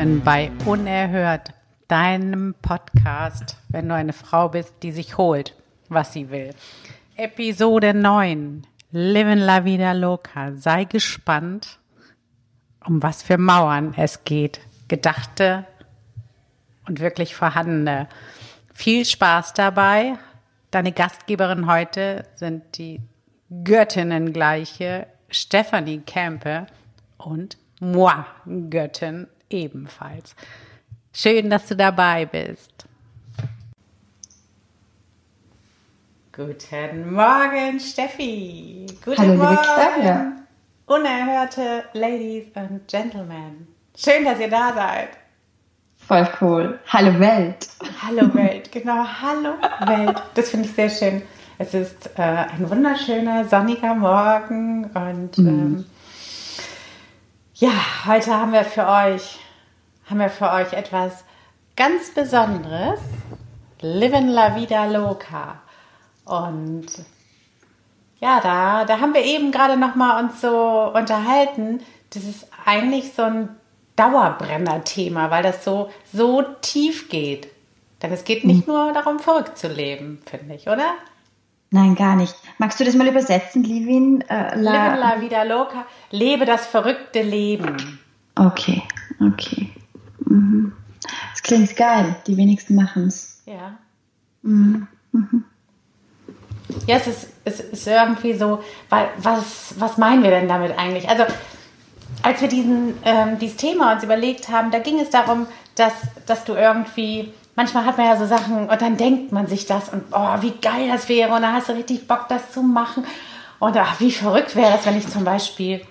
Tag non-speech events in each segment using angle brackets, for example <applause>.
willkommen bei Unerhört, deinem Podcast, wenn du eine Frau bist, die sich holt, was sie will. Episode 9, Living la Vida Loca. Sei gespannt, um was für Mauern es geht. Gedachte und wirklich vorhandene. Viel Spaß dabei. Deine Gastgeberin heute sind die Göttinnen gleiche Stephanie Kempe und moi, Göttin ebenfalls. Schön, dass du dabei bist. Guten Morgen, Steffi. Guten Hallo, Morgen, Claudia. unerhörte Ladies and Gentlemen. Schön, dass ihr da seid. Voll cool. Hallo Welt. Hallo <laughs> Welt, genau, hallo Welt. Das finde ich sehr schön. Es ist äh, ein wunderschöner sonniger Morgen und ähm, ja, heute haben wir für euch haben wir für euch etwas ganz Besonderes. Living la vida loca. Und ja, da, da haben wir eben gerade noch mal uns so unterhalten. Das ist eigentlich so ein Dauerbrenner-Thema, weil das so, so tief geht. Denn es geht nicht nur darum, verrückt zu leben, finde ich, oder? Nein, gar nicht. Magst du das mal übersetzen, Livin? Äh, Living la vida loca. Lebe das verrückte Leben. Okay, okay. Mhm. Das klingt geil. Die wenigsten machen es. Ja. Mhm. Ja, es ist, es ist irgendwie so, weil, was, was meinen wir denn damit eigentlich? Also, als wir diesen, ähm, dieses Thema uns überlegt haben, da ging es darum, dass, dass du irgendwie, manchmal hat man ja so Sachen und dann denkt man sich das und oh, wie geil das wäre und dann hast du richtig Bock, das zu machen. Und ach, wie verrückt wäre es, wenn ich zum Beispiel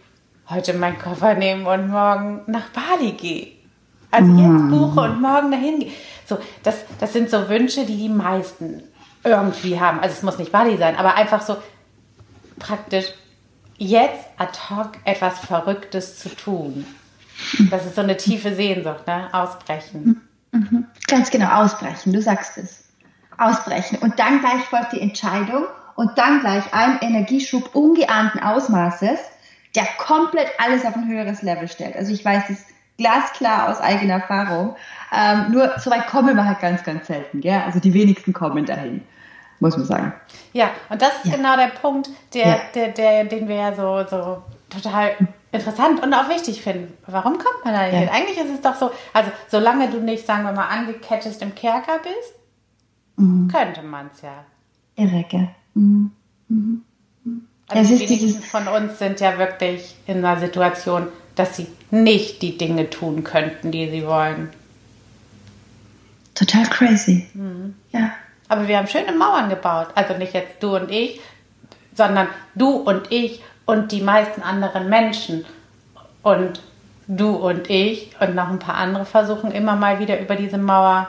heute meinen Koffer nehme und morgen nach Bali gehe. Also jetzt buche und morgen dahin gehe. So, das, das sind so Wünsche, die die meisten irgendwie haben. Also es muss nicht Bali sein, aber einfach so praktisch jetzt ad hoc etwas Verrücktes zu tun. Das ist so eine tiefe Sehnsucht, ne? Ausbrechen. Mhm. Ganz genau, ausbrechen. Du sagst es. Ausbrechen. Und dann gleich folgt die Entscheidung und dann gleich ein Energieschub ungeahnten Ausmaßes, der komplett alles auf ein höheres Level stellt. Also ich weiß es glasklar aus eigener Erfahrung. Ähm, nur so weit kommen wir halt ganz, ganz selten. Gell? Also die wenigsten kommen dahin, muss man sagen. Ja, und das ist Ja. genau der Punkt, der, Ja. der, der, den wir ja so, so total interessant und auch wichtig finden. Warum kommt man da nicht Ja. hin? Eigentlich ist es doch so, also solange du nicht, sagen wir mal, angekettet im Kerker bist, Mhm. könnte man es ja. Irre, gell? Mhm. Also Es die wenigsten von uns sind ja wirklich in einer Situation, dass sie nicht die Dinge tun könnten, die sie wollen. Total crazy. Ja. Aber wir haben schöne Mauern gebaut. Also nicht jetzt du und ich, sondern du und ich und die meisten anderen Menschen. Und du und ich und noch ein paar andere versuchen immer mal wieder über diese Mauer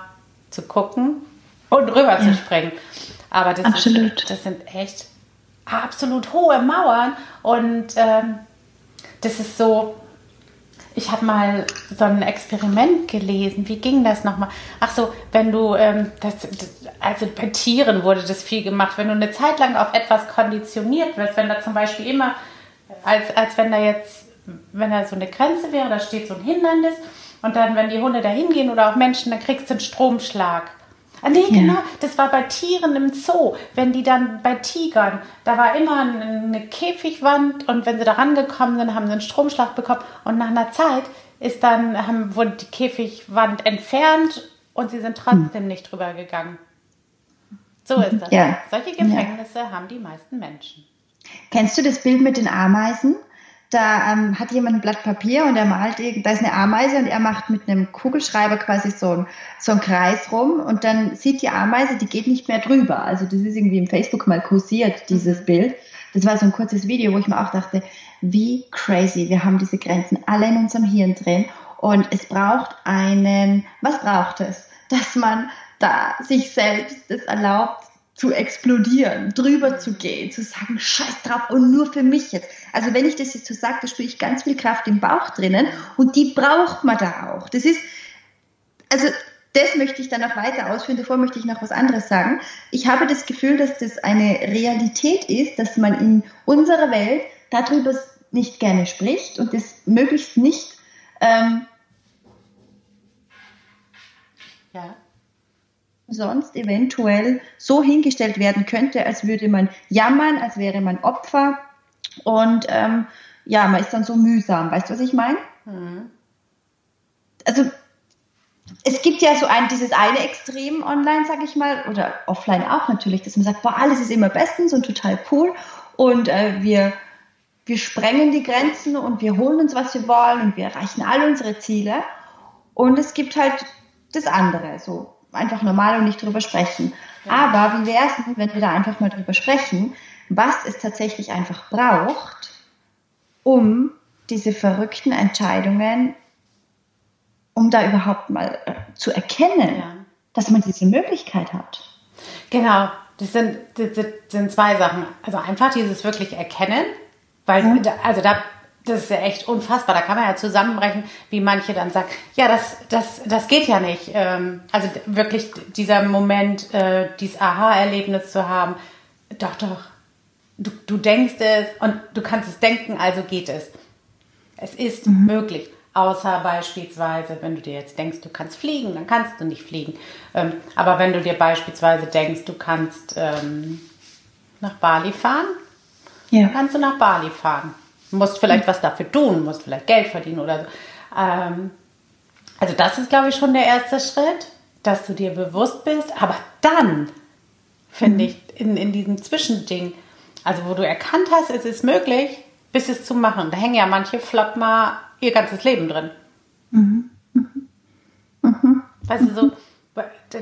zu gucken und rüber zu Ja. springen. Aber das, Absolut. Ist, das sind echt absolut hohe Mauern. Und ähm, das ist so, ich habe mal so ein Experiment gelesen. Wie ging das nochmal? Ach so, wenn du, ähm, das, also bei Tieren wurde das viel gemacht, wenn du eine Zeit lang auf etwas konditioniert wirst, wenn da zum Beispiel immer, als, als wenn da jetzt, wenn da so eine Grenze wäre, da steht so ein Hindernis und dann, wenn die Hunde da hingehen oder auch Menschen, dann kriegst du einen Stromschlag. Ah, nee, Ja. genau, das war bei Tieren im Zoo. Wenn die dann bei Tigern, da war immer eine Käfigwand und wenn sie da rangekommen sind, haben sie einen Stromschlag bekommen und nach einer Zeit ist dann, haben, wurde die Käfigwand entfernt und sie sind trotzdem nicht drüber gegangen. So ist das. Ja. Solche Gefängnisse haben die meisten Menschen. Kennst du das Bild mit den Ameisen? Da ähm, hat jemand ein Blatt Papier und er malt, da ist eine Ameise und er macht mit einem Kugelschreiber quasi so, ein, so einen Kreis rum und dann sieht die Ameise, die geht nicht mehr drüber. Also das ist irgendwie im Facebook mal kursiert, dieses Bild. Das war so ein kurzes Video, wo ich mir auch dachte, wie crazy, wir haben diese Grenzen alle in unserem Hirn drin und es braucht einen, was braucht es? Dass man da sich selbst das erlaubt, zu explodieren, drüber zu gehen, zu sagen, scheiß drauf und nur für mich jetzt. Also wenn ich das jetzt so sage, da spüre ich ganz viel Kraft im Bauch drinnen und die braucht man da auch. Das ist, also das möchte ich dann noch weiter ausführen. Davor möchte ich noch was anderes sagen. Ich habe das Gefühl, dass das eine Realität ist, dass man in unserer Welt darüber nicht gerne spricht und das möglichst nicht ähm, Ja. Sonst eventuell so hingestellt werden könnte, als würde man jammern, als wäre man Opfer. Und ähm, ja, man ist dann so mühsam. Weißt du, was ich meine? Mhm. Also es gibt ja so ein, dieses eine Extrem online, sag ich mal, oder offline auch natürlich, dass man sagt, boah, alles ist immer bestens und total cool und äh, wir, wir sprengen die Grenzen und wir holen uns, was wir wollen und wir erreichen all unsere Ziele. Und es gibt halt das andere, so einfach normal und nicht drüber sprechen. Ja. Aber wie wäre es wenn wir da einfach mal drüber sprechen, was es tatsächlich einfach braucht, um diese verrückten Entscheidungen um da überhaupt mal äh, zu erkennen, ja. dass man diese Möglichkeit hat. Genau, das sind, das sind zwei Sachen. Also einfach dieses wirklich Erkennen, weil, mhm. also da, das ist ja echt unfassbar. Da kann man ja zusammenbrechen, wie manche dann sagen, ja, das, das, das geht ja nicht. Ähm, also wirklich dieser Moment, äh, dieses Aha-Erlebnis zu haben, doch, doch, du, du denkst es und du kannst es denken, also geht es. Es ist mhm. möglich. Außer beispielsweise, wenn du dir jetzt denkst, du kannst fliegen, dann kannst du nicht fliegen. Ähm, aber wenn du dir beispielsweise denkst, du kannst ähm, nach Bali fahren, ja. dann kannst du nach Bali fahren. Musst vielleicht was dafür tun, musst vielleicht Geld verdienen oder so. Ähm, also das ist, glaube ich, schon der erste Schritt, dass du dir bewusst bist. Aber dann, finde mhm. ich, in, in diesem Zwischending, also wo du erkannt hast, es ist möglich, bis es zu machen. Da hängen ja manche flott mal ihr ganzes Leben drin. Mhm. Mhm. Weißt du, so,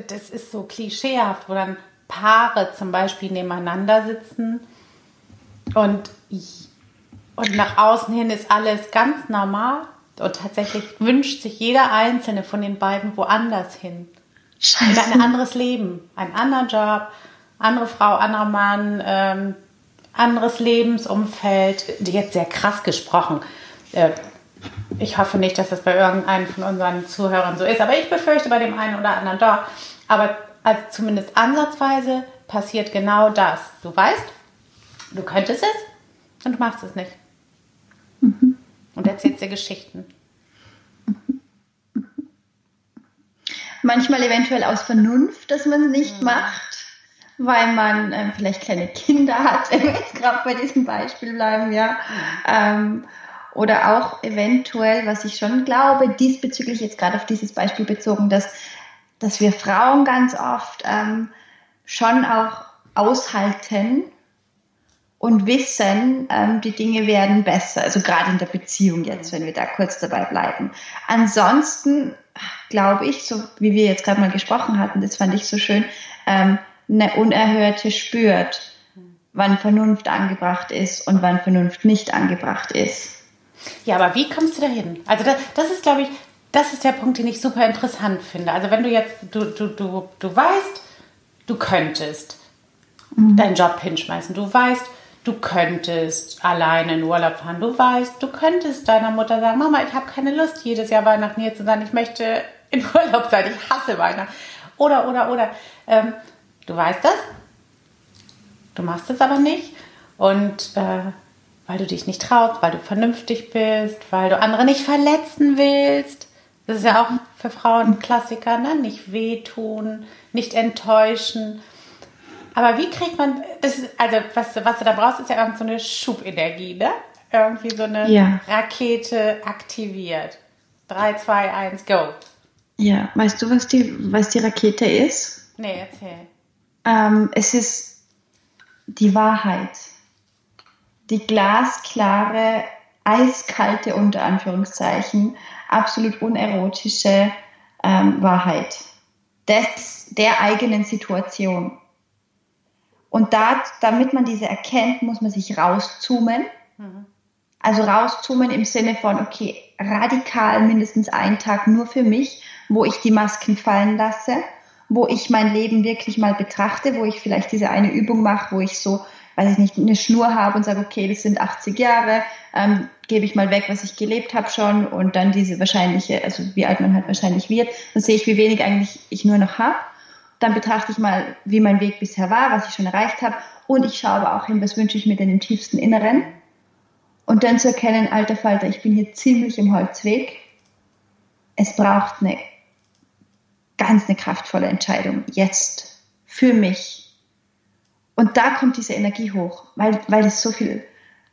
das ist so klischeehaft, wo dann Paare zum Beispiel nebeneinander sitzen und, und nach außen hin ist alles ganz normal und tatsächlich wünscht sich jeder Einzelne von den beiden woanders hin. Scheiße. In ein anderes Leben, einen anderen Job, andere Frau, anderer Mann, ähm, anderes Lebensumfeld. Jetzt sehr krass gesprochen. Äh, ich hoffe nicht, dass das bei irgendeinem von unseren Zuhörern so ist, aber ich befürchte bei dem einen oder anderen doch. Aber also zumindest ansatzweise passiert genau das. Du weißt, du könntest es und du machst es nicht. Erzählst dir Geschichten. Manchmal eventuell aus Vernunft, dass man es nicht mhm. macht, weil man äh, vielleicht kleine Kinder hat, <laughs> wenn wir jetzt gerade bei diesem Beispiel bleiben, ja. Mhm. Ähm, oder auch eventuell, was ich schon glaube, diesbezüglich jetzt gerade auf dieses Beispiel bezogen, dass, dass wir Frauen ganz oft ähm, schon auch aushalten und wissen, ähm, die Dinge werden besser. Also gerade in der Beziehung jetzt, wenn wir da kurz dabei bleiben. Ansonsten glaube ich, so wie wir jetzt gerade mal gesprochen hatten, das fand ich so schön, ähm, eine unerhörte spürt, wann Vernunft angebracht ist und wann Vernunft nicht angebracht ist. Ja, aber wie kommst du dahin? Also das, das ist, glaube ich, das ist der Punkt, den ich super interessant finde. Also wenn du jetzt, du, du, du, du weißt, du könntest mhm. deinen Job hinschmeißen, du weißt, du könntest alleine in Urlaub fahren, du weißt, du könntest deiner Mutter sagen, Mama, ich habe keine Lust, jedes Jahr Weihnachten hier zu sein, ich möchte in <laughs> Urlaub sein, ich hasse Weihnachten. Oder, oder, oder. Ähm, du weißt das, du machst es aber nicht und äh, weil du dich nicht traust, weil du vernünftig bist, weil du andere nicht verletzen willst. Das ist ja auch für Frauen ein Klassiker, ne? Nicht wehtun, nicht enttäuschen. Aber wie kriegt man, das ist, also was, was du da brauchst, ist ja irgendwie so eine Schubenergie, ne? Irgendwie so eine ja. Rakete aktiviert. 3, 2, 1, go. Ja, weißt du, was die, was die Rakete ist? Nee, erzähl. Ähm, es ist die Wahrheit die glasklare, eiskalte, unter Anführungszeichen, absolut unerotische ähm, Wahrheit des, der eigenen Situation. Und da, damit man diese erkennt, muss man sich rauszoomen. Mhm. Also rauszoomen im Sinne von, okay, radikal mindestens einen Tag nur für mich, wo ich die Masken fallen lasse, wo ich mein Leben wirklich mal betrachte, wo ich vielleicht diese eine Übung mache, wo ich so weiß ich nicht, eine Schnur habe und sage, okay, das sind 80 Jahre, ähm, gebe ich mal weg, was ich gelebt habe schon und dann diese wahrscheinliche, also wie alt man halt wahrscheinlich wird, dann sehe ich, wie wenig eigentlich ich nur noch habe. Dann betrachte ich mal, wie mein Weg bisher war, was ich schon erreicht habe und ich schaue aber auch hin, was wünsche ich mir denn im tiefsten Inneren. Und dann zu erkennen, alter Falter, ich bin hier ziemlich im Holzweg. Es braucht eine ganz eine kraftvolle Entscheidung. Jetzt. Für mich. Und da kommt diese Energie hoch, weil, weil es so viel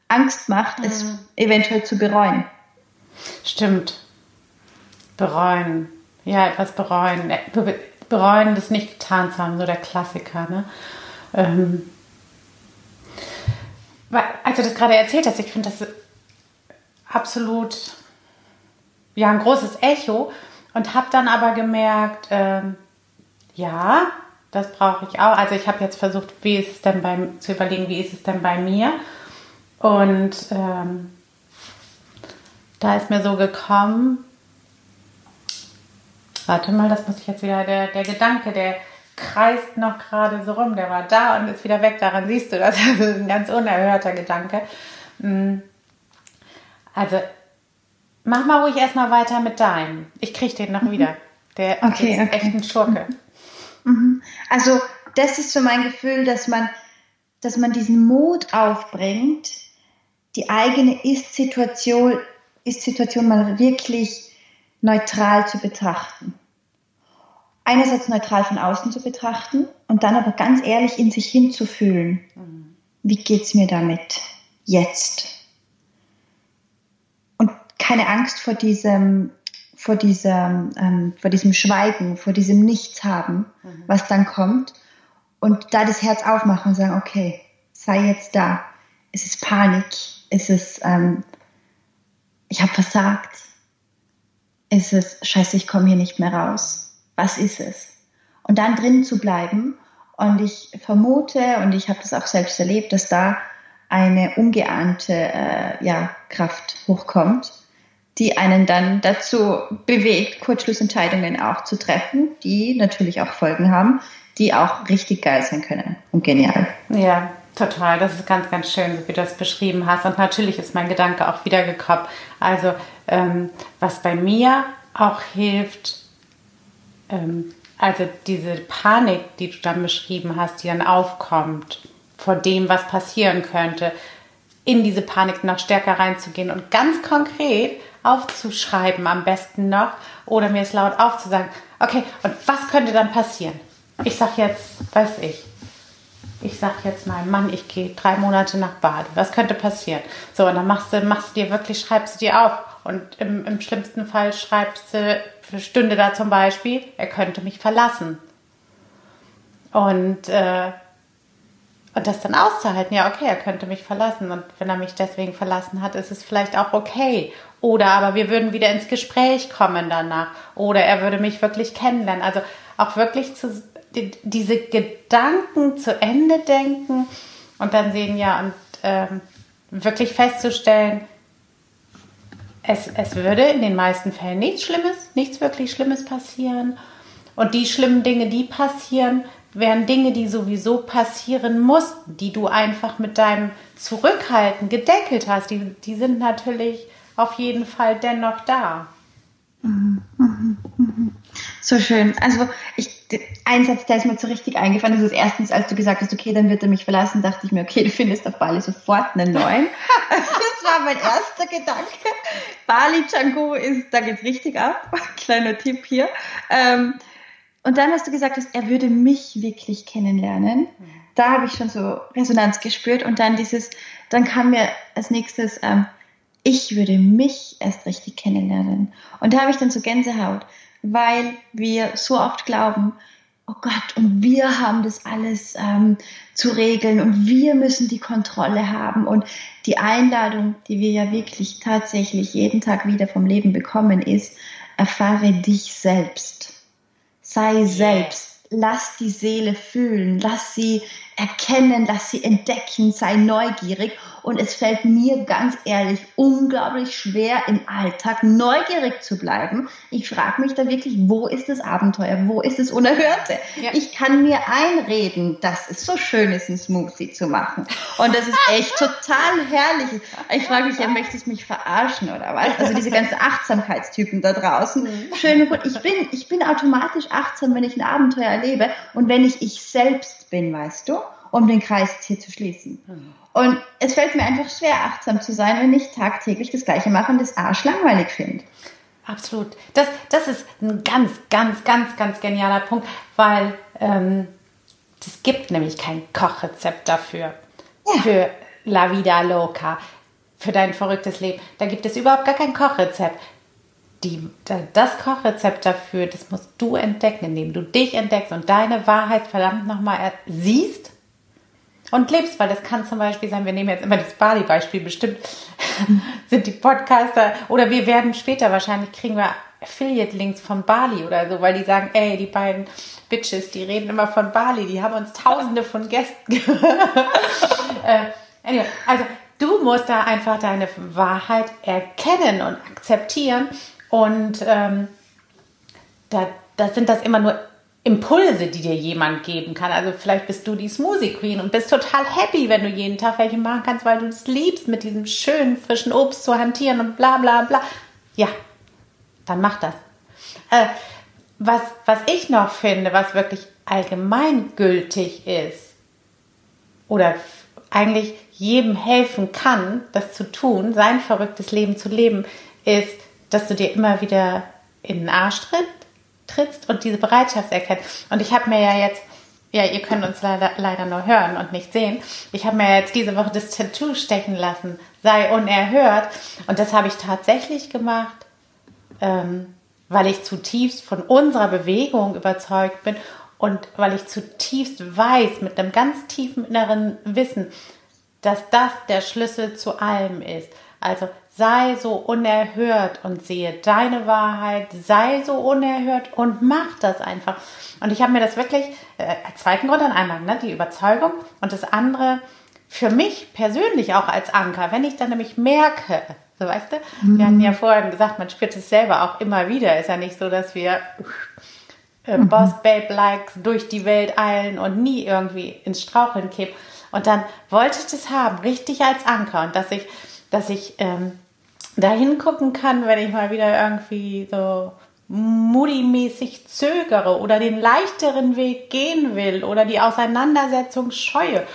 Angst macht, mhm. es eventuell zu bereuen. Stimmt. Bereuen. Ja, etwas bereuen. Bereuen, das nicht getan zu haben, so der Klassiker. Ne? Ähm, als du das gerade erzählt hast, ich finde das absolut ja, ein großes Echo und habe dann aber gemerkt, ähm, ja, das brauche ich auch. Also ich habe jetzt versucht, wie ist es denn beim, zu überlegen, wie ist es denn bei mir? Und ähm, da ist mir so gekommen, warte mal, das muss ich jetzt wieder, der, der Gedanke, der kreist noch gerade so rum, der war da und ist wieder weg, daran siehst du, das <laughs> ist ein ganz unerhörter Gedanke. Mm. Also, mach mal ruhig erstmal weiter mit deinem. Ich krieg den noch mhm. wieder. Der okay, ist okay. echt ein Schurke. Mhm. Also, das ist so mein Gefühl, dass man, dass man diesen Mut aufbringt, die eigene Ist-Situation Ist-Situation mal wirklich neutral zu betrachten. Einerseits neutral von außen zu betrachten und dann aber ganz ehrlich in sich hinzufühlen. Mhm. Wie geht's mir damit jetzt? Und keine Angst vor diesem, vor diesem, ähm, vor diesem Schweigen, vor diesem Nichts haben, mhm. was dann kommt. Und da das Herz aufmachen und sagen, okay, sei jetzt da. Es ist Panik, ist es, ähm, ich habe versagt? Ist es, scheiße, ich komme hier nicht mehr raus? Was ist es? Und dann drin zu bleiben. Und ich vermute, und ich habe das auch selbst erlebt, dass da eine ungeahnte äh, ja, Kraft hochkommt, die einen dann dazu bewegt, Kurzschlussentscheidungen auch zu treffen, die natürlich auch Folgen haben, die auch richtig geil sein können und genial. Ja, Total, das ist ganz, ganz schön, wie du das beschrieben hast. Und natürlich ist mein Gedanke auch wieder gekommen. Also, ähm, was bei mir auch hilft, ähm, also diese Panik, die du dann beschrieben hast, die dann aufkommt vor dem, was passieren könnte, in diese Panik noch stärker reinzugehen und ganz konkret aufzuschreiben am besten noch oder mir es laut aufzusagen, okay, und was könnte dann passieren? Ich sag jetzt, weiß ich, ich sag jetzt mal, Mann, ich gehe drei Monate nach Bali. Was könnte passieren? So, und dann machst du, machst du dir wirklich, schreibst du dir auf. Und im, im schlimmsten Fall schreibst du für Stunde da zum Beispiel, er könnte mich verlassen. Und, äh, und das dann auszuhalten, ja, okay, er könnte mich verlassen. Und wenn er mich deswegen verlassen hat, ist es vielleicht auch okay. Oder aber wir würden wieder ins Gespräch kommen danach. Oder er würde mich wirklich kennenlernen. Also auch wirklich zu, diese Gedanken zu Ende denken und dann sehen, ja, und ähm, wirklich festzustellen, es, es würde in den meisten Fällen nichts Schlimmes, nichts wirklich Schlimmes passieren. Und die schlimmen Dinge, die passieren, wären Dinge, die sowieso passieren mussten, die du einfach mit deinem Zurückhalten gedeckelt hast. Die, die sind natürlich auf jeden Fall dennoch da. Mhm, mhm. So schön. Also ich ein Satz, der ist mir so richtig eingefallen. Das ist erstens, als du gesagt hast, okay, dann wird er mich verlassen, dachte ich mir, okay, du findest auf Bali sofort einen neuen. <laughs> das war mein erster Gedanke. Bali Django ist, da geht's richtig ab. <laughs> Kleiner Tipp hier. Ähm, und dann hast du gesagt, dass er würde mich wirklich kennenlernen. Da habe ich schon so Resonanz gespürt und dann dieses, dann kam mir als nächstes, ähm, ich würde mich erst richtig kennenlernen. Und da habe ich dann so Gänsehaut weil wir so oft glauben, oh Gott, und wir haben das alles ähm, zu regeln und wir müssen die Kontrolle haben. Und die Einladung, die wir ja wirklich tatsächlich jeden Tag wieder vom Leben bekommen, ist, erfahre dich selbst. Sei selbst. Lass die Seele fühlen. Lass sie erkennen, lass sie entdecken, sei neugierig. Und es fällt mir ganz ehrlich unglaublich schwer, im Alltag neugierig zu bleiben. Ich frage mich da wirklich, wo ist das Abenteuer? Wo ist das Unerhörte? Ja. Ich kann mir einreden, dass es so schön ist, ein Smoothie zu machen. Und das ist echt <laughs> total herrlich. Ich frage mich, ja, möchtest du mich verarschen oder was? Also diese ganzen <laughs> Achtsamkeitstypen da draußen. Mhm. Schön und gut. Ich bin, ich bin automatisch achtsam, wenn ich ein Abenteuer erlebe und wenn ich ich selbst bin, weißt du? um den Kreis hier zu schließen. Mhm. Und es fällt mir einfach schwer, achtsam zu sein, wenn ich tagtäglich das Gleiche mache und das Arsch langweilig finde. absolut. Das, das ist ein ganz, ganz, ganz, ganz genialer Punkt, weil ähm, es gibt nämlich kein Kochrezept dafür. Ja. Für La Vida Loca, für dein verrücktes Leben. Da gibt es überhaupt gar kein Kochrezept. Die, das Kochrezept dafür, das musst du entdecken, indem du dich entdeckst und deine Wahrheit verdammt nochmal siehst und lebst, weil das kann zum Beispiel sein, wir nehmen jetzt immer das Bali-Beispiel, bestimmt <laughs> sind die Podcaster oder wir werden später wahrscheinlich kriegen wir Affiliate-Links von Bali oder so, weil die sagen, ey, die beiden Bitches, die reden immer von Bali, die haben uns tausende von Gästen. <laughs> äh, anyway, also du musst da einfach deine Wahrheit erkennen und akzeptieren und ähm, da, da sind das immer nur Impulse, die dir jemand geben kann. Also vielleicht bist du die Smoothie Queen und bist total happy, wenn du jeden Tag welche machen kannst, weil du es liebst, mit diesem schönen frischen Obst zu hantieren und bla bla bla. Ja, dann mach das. Äh, was, was ich noch finde, was wirklich allgemeingültig ist oder eigentlich jedem helfen kann, das zu tun, sein verrücktes Leben zu leben, ist, dass du dir immer wieder in den Arsch trittst trittst und diese Bereitschaft erkennst. Und ich habe mir ja jetzt, ja, ihr könnt uns leider, leider nur hören und nicht sehen, ich habe mir jetzt diese Woche das Tattoo stechen lassen, sei unerhört. Und das habe ich tatsächlich gemacht, ähm, weil ich zutiefst von unserer Bewegung überzeugt bin und weil ich zutiefst weiß, mit einem ganz tiefen inneren Wissen, dass das der Schlüssel zu allem ist. Also sei so unerhört und sehe deine Wahrheit, sei so unerhört und mach das einfach. Und ich habe mir das wirklich, äh, als zweiten Grund dann einmal, ne, die Überzeugung und das andere für mich persönlich auch als Anker, wenn ich dann nämlich merke, so weißt du, mhm. wir hatten ja vorhin gesagt, man spürt es selber auch immer wieder, ist ja nicht so, dass wir äh, mhm. Boss Babe Likes durch die Welt eilen und nie irgendwie ins Straucheln kippen. Und dann wollte ich das haben, richtig als Anker und dass ich, dass ich ähm, da hingucken kann, wenn ich mal wieder irgendwie so moody-mäßig zögere oder den leichteren Weg gehen will oder die Auseinandersetzung scheue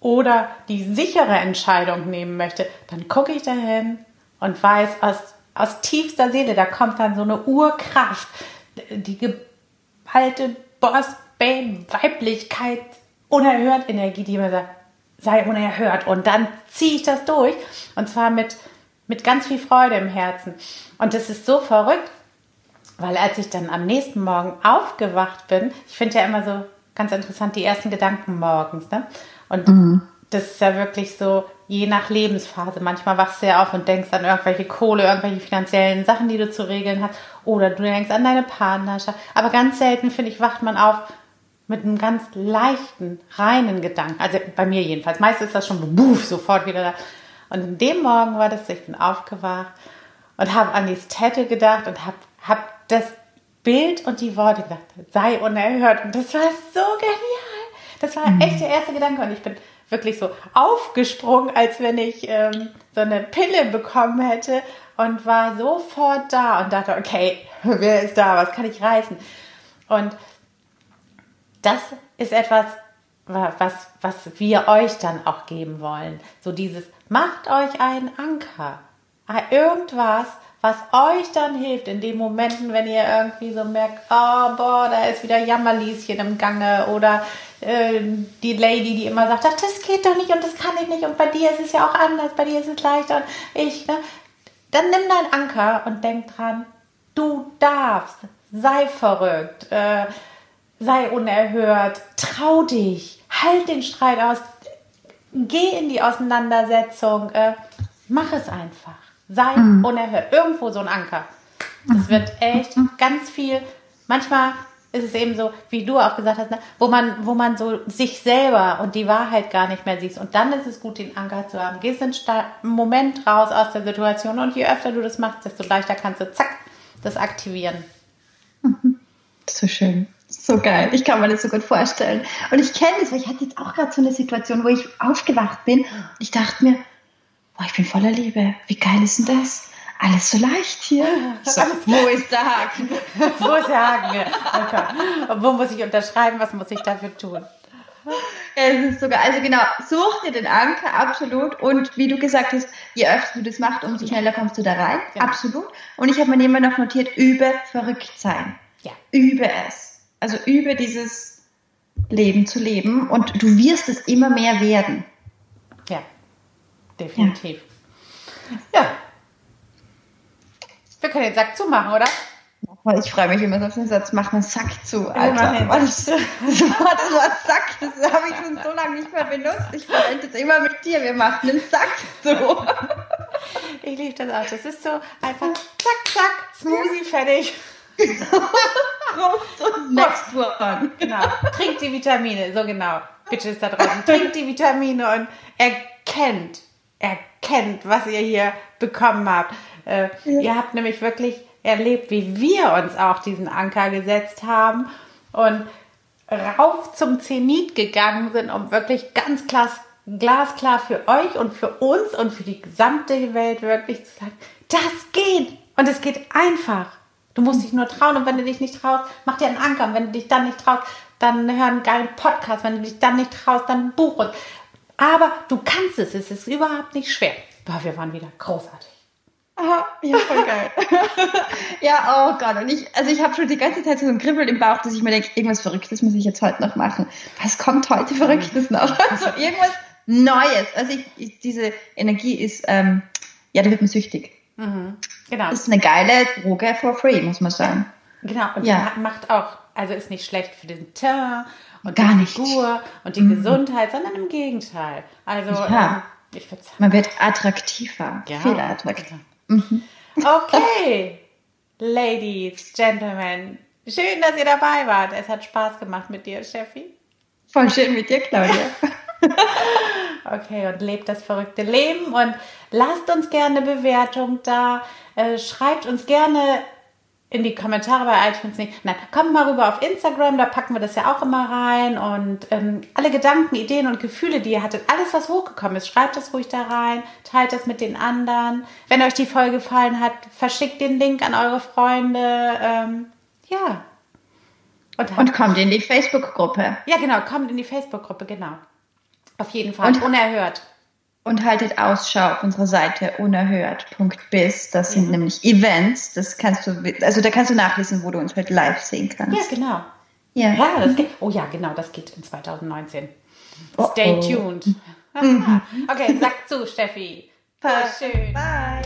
oder die sichere Entscheidung nehmen möchte, dann gucke ich dahin und weiß aus, aus tiefster Seele, da kommt dann so eine Urkraft, die geballte Boss, Babe, Weiblichkeit, unerhört Energie, die mir sagt, sei unerhört. Und dann ziehe ich das durch. Und zwar mit mit ganz viel Freude im Herzen. Und das ist so verrückt, weil als ich dann am nächsten Morgen aufgewacht bin, ich finde ja immer so ganz interessant die ersten Gedanken morgens, ne? Und mhm. das ist ja wirklich so, je nach Lebensphase. Manchmal wachst du ja auf und denkst an irgendwelche Kohle, irgendwelche finanziellen Sachen, die du zu regeln hast. Oder du denkst an deine Partnerschaft. Aber ganz selten, finde ich, wacht man auf mit einem ganz leichten, reinen Gedanken. Also bei mir jedenfalls. Meist ist das schon buff, sofort wieder da. Und in dem Morgen war das, ich bin aufgewacht und habe an dieses Tattoo gedacht und habe hab das Bild und die Worte gedacht, sei unerhört. Und das war so genial. Das war echt der erste Gedanke. Und ich bin wirklich so aufgesprungen, als wenn ich ähm, so eine Pille bekommen hätte und war sofort da und dachte, okay, <laughs> wer ist da? Was kann ich reißen? Und das ist etwas, was, was wir euch dann auch geben wollen. So dieses, Macht euch einen Anker. Ah, irgendwas, was euch dann hilft in den Momenten, wenn ihr irgendwie so merkt, oh, boah, da ist wieder Jammerlieschen im Gange oder äh, die Lady, die immer sagt, ach, das geht doch nicht und das kann ich nicht und bei dir ist es ja auch anders, bei dir ist es leichter und ich, ne? Dann nimm deinen Anker und denk dran, du darfst, sei verrückt, äh, sei unerhört, trau dich, halt den Streit aus, geh in die Auseinandersetzung, äh, mach es einfach. Sei mhm. unerhört. Irgendwo so ein Anker. Das wird echt ganz viel. Manchmal ist es eben so, wie du auch gesagt hast, ne, wo man, wo man so sich selber und die Wahrheit gar nicht mehr siehst. Und dann ist es gut, den Anker zu haben. Gehst einen Moment raus aus der Situation und je öfter du das machst, desto leichter kannst du zack das aktivieren. Mhm. So schön. So geil. Ich kann mir das so gut vorstellen. Und ich kenne es, weil ich hatte jetzt auch gerade so eine Situation, wo ich aufgewacht bin. Und ich dachte mir, boah, ich bin voller Liebe. Wie geil ist denn das? Alles so leicht hier. <laughs> So, wo ist der Haken? wo ist der Haken? Okay. Und wo muss ich unterschreiben? Was muss ich dafür tun? es ist sogar, also genau, such dir den Anker, absolut. Und wie du gesagt hast, je öfter du das machst, umso schneller kommst du da rein. Ja. Absolut. Und ich habe mir nebenbei noch notiert, übe verrückt sein. Ja. Übe es. Also übe dieses Leben zu leben und du wirst es immer mehr werden. Ja, definitiv. Ja. Wir können den Sack zumachen, oder? Ich freue mich immer so auf den Satz, mach einen Sack zu, Alter. <laughs> das, Wort, das Wort Sack, das habe ich schon so lange nicht mehr benutzt. Ich verwende es immer mit dir, wir machen einen Sack zu. Ich liebe das auch. Das ist so einfach zack, zack, Smoothie, fertig. <laughs> Next one. Genau. Trinkt die Vitamine, so genau. Bitte ist da draußen. <laughs> Trinkt die Vitamine und erkennt, erkennt, was ihr hier bekommen habt. Äh, Ihr habt nämlich wirklich erlebt, wie wir uns auch diesen Anker gesetzt haben und rauf zum Zenit gegangen sind, um wirklich ganz klar, glasklar für euch und für uns und für die gesamte Welt wirklich zu sagen, das geht und es geht einfach. Du musst dich nur trauen und wenn du dich nicht traust, mach dir einen Anker und wenn du dich dann nicht traust, dann hör einen geilen Podcast. Wenn du dich dann nicht traust, dann ein Buch. Aber du kannst es, es ist überhaupt nicht schwer. Boah, wir waren wieder großartig. Aha, ja, voll geil. <laughs> ja, oh Gott. Und ich, also ich habe schon die ganze Zeit so ein Kribbeln im Bauch, dass ich mir denke, irgendwas Verrücktes muss ich jetzt heute noch machen. Was kommt heute Verrücktes noch? <laughs> Also irgendwas Neues. Also ich, ich, diese Energie ist, ähm, ja, da wird man süchtig. Genau. Das ist eine geile Droge for free, muss man sagen. Genau, und Ja. macht auch, also ist nicht schlecht für den Teint und Gar die nicht. Figur und die Gesundheit, sondern im Gegenteil. Also, Ja. ähm, ich würde sagen, Man wird attraktiver. Ja. Viel attraktiver. okay, Ladies, Gentlemen, schön, dass ihr dabei wart. Es hat Spaß gemacht mit dir, Steffi. Voll schön mit dir, Claudia. <laughs> <laughs> Okay, und lebt das verrückte Leben und lasst uns gerne eine Bewertung da. Äh, schreibt uns gerne in die Kommentare bei iTunes nicht. Nein, kommt mal rüber auf Instagram, da packen wir das ja auch immer rein. Und ähm, alle Gedanken, Ideen und Gefühle, die ihr hattet, alles, was hochgekommen ist, schreibt das ruhig da rein, teilt das mit den anderen. Wenn euch die Folge gefallen hat, verschickt den Link an eure Freunde. Ähm, ja. Und, Und kommt in die Facebook-Gruppe. ja, genau, kommt in die Facebook-Gruppe, genau. Auf jeden Fall, Und- unerhört. Und haltet Ausschau auf unserer Seite unerhört.biz. Das sind nämlich Events. Das kannst du, also da kannst du nachlesen, wo du uns heute live sehen kannst. Ja, genau. Ja. Ja, das geht. Oh ja, genau, das geht in 2019. Oh, Stay oh. tuned. <laughs> okay, sag zu, Steffi. Voll schön. Bye.